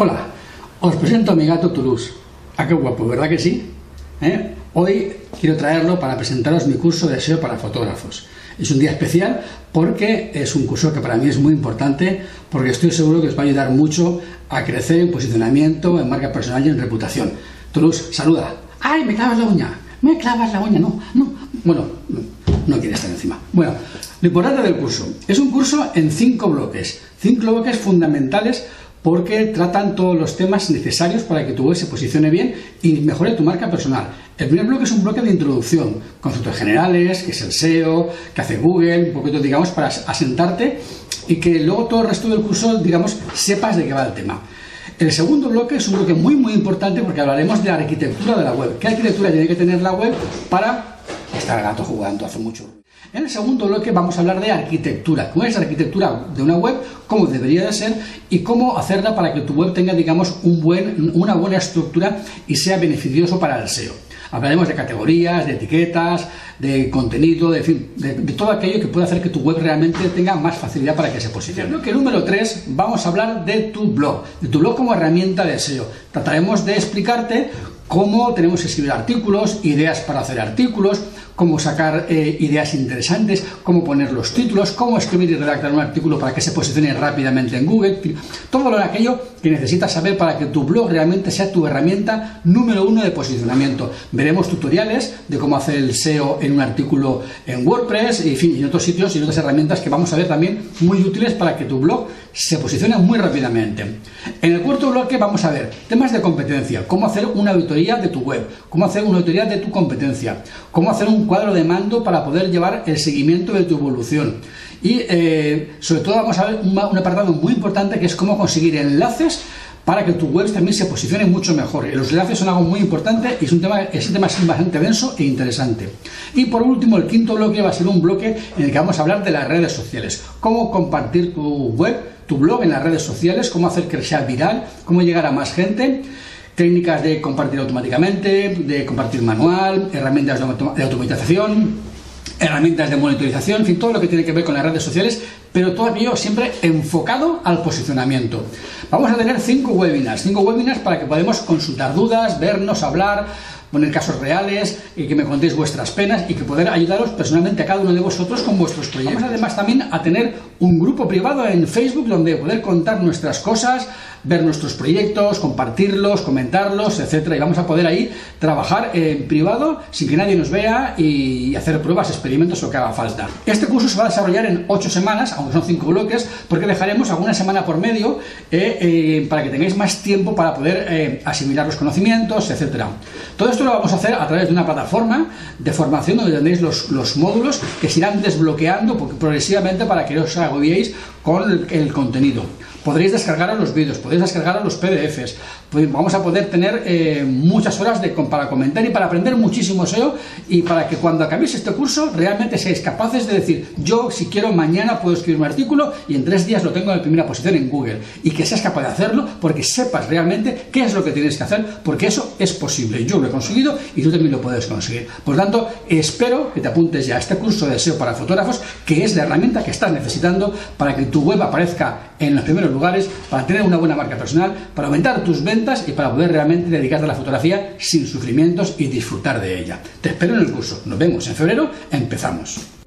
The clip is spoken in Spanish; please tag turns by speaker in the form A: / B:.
A: Hola, os presento a mi gato Toulouse. ¿A ah, qué guapo, verdad que sí? ¿Eh? Hoy quiero traerlo para presentaros mi curso de SEO para fotógrafos. Es un día especial porque es un curso que para mí es muy importante porque estoy seguro que os va a ayudar mucho a crecer en posicionamiento, en marca personal y en reputación. Toulouse, saluda. ¡Ay, me clavas la uña! ¡Me clavas la uña! No, no. Bueno, no quiere estar encima. Bueno, lo importante del curso. Es un curso en cinco bloques. Cinco bloques fundamentales porque tratan todos los temas necesarios para que tu web se posicione bien y mejore tu marca personal. El primer bloque es un bloque de introducción, conceptos generales, que es el SEO, que hace Google, un poquito, digamos, para asentarte y que luego todo el resto del curso, digamos, sepas de qué va el tema. El segundo bloque es un bloque muy, muy importante porque hablaremos de la arquitectura de la web. ¿Qué arquitectura tiene que tener la web para estar gato jugando hace mucho en el segundo bloque vamos a hablar de arquitectura, cómo es la arquitectura de una web, cómo debería de ser y cómo hacerla para que tu web tenga, digamos, un buen, una buena estructura y sea beneficioso para el SEO. Hablaremos de categorías, de etiquetas, de contenido, de, fin, de, todo aquello que puede hacer que tu web realmente tenga más facilidad para que se posicione. Creo que número 3 vamos a hablar de tu blog, de tu blog como herramienta de SEO. Trataremos de explicarte cómo tenemos que escribir artículos, ideas para hacer artículos, cómo sacar eh, ideas interesantes, cómo poner los títulos, cómo escribir y redactar un artículo para que se posicione rápidamente en Google, todo lo aquello que necesitas saber para que tu blog realmente sea tu herramienta número uno de posicionamiento. Veremos tutoriales de cómo hacer el SEO en un artículo en WordPress y, en fin, en otros sitios y otras herramientas que vamos a ver también muy útiles para que tu blog se posicione muy rápidamente. En el cuarto bloque vamos a ver temas de competencia, cómo hacer una auditoría de tu web, cómo hacer una auditoría de tu competencia, cómo hacer un cuadro de mando para poder llevar el seguimiento de tu evolución. Y eh, sobre todo vamos a ver un, apartado muy importante que es cómo conseguir enlaces para que tu web también se posicione mucho mejor. Los enlaces son algo muy importante y es un tema, es un tema bastante denso e interesante. Y por último, el quinto bloque va a ser un bloque en el que vamos a hablar de las redes sociales. Cómo compartir tu web, tu blog en las redes sociales, cómo hacer sea viral, cómo llegar a más gente técnicas de compartir automáticamente, de compartir manual, herramientas de automatización, herramientas de monitorización, en fin, todo lo que tiene que ver con las redes sociales, pero todo aquello siempre enfocado al posicionamiento. Vamos a tener cinco webinars, cinco webinars para que podamos consultar dudas, vernos, hablar, poner casos reales y que me contéis vuestras penas y que poder ayudaros personalmente a cada uno de vosotros con vuestros proyectos. Vamos además también a tener un grupo privado en Facebook donde poder contar nuestras cosas, ver nuestros proyectos, compartirlos, comentarlos, etcétera, y vamos a poder ahí trabajar en privado sin que nadie nos vea y hacer pruebas, experimentos o que haga falta. Este curso se va a desarrollar en ocho semanas, aunque son cinco bloques, porque dejaremos alguna semana por medio eh, eh, para que tengáis más tiempo para poder eh, asimilar los conocimientos, etcétera. Todo esto lo vamos a hacer a través de una plataforma de formación donde tendréis los, los módulos que se irán desbloqueando progresivamente para que os agobiéis con el, contenido. Podréis descargar los vídeos, podréis descargar los PDFs, pues vamos a poder tener eh, muchas horas de, para comentar y para aprender muchísimo SEO y para que cuando acabéis este curso realmente seáis capaces de decir, yo si quiero mañana puedo escribir un artículo y en tres días lo tengo en primera posición en Google y que seas capaz de hacerlo porque sepas realmente qué es lo que tienes que hacer porque eso es posible. Yo lo he conseguido y tú también lo puedes conseguir. Por tanto, espero que te apuntes ya a este curso de SEO para fotógrafos que es la herramienta que estás necesitando para que tu web aparezca en los lugares, para tener una buena marca personal, para aumentar tus ventas y para poder realmente dedicarte a la fotografía sin sufrimientos y disfrutar de ella. Te espero en el curso. Nos vemos en febrero. Empezamos.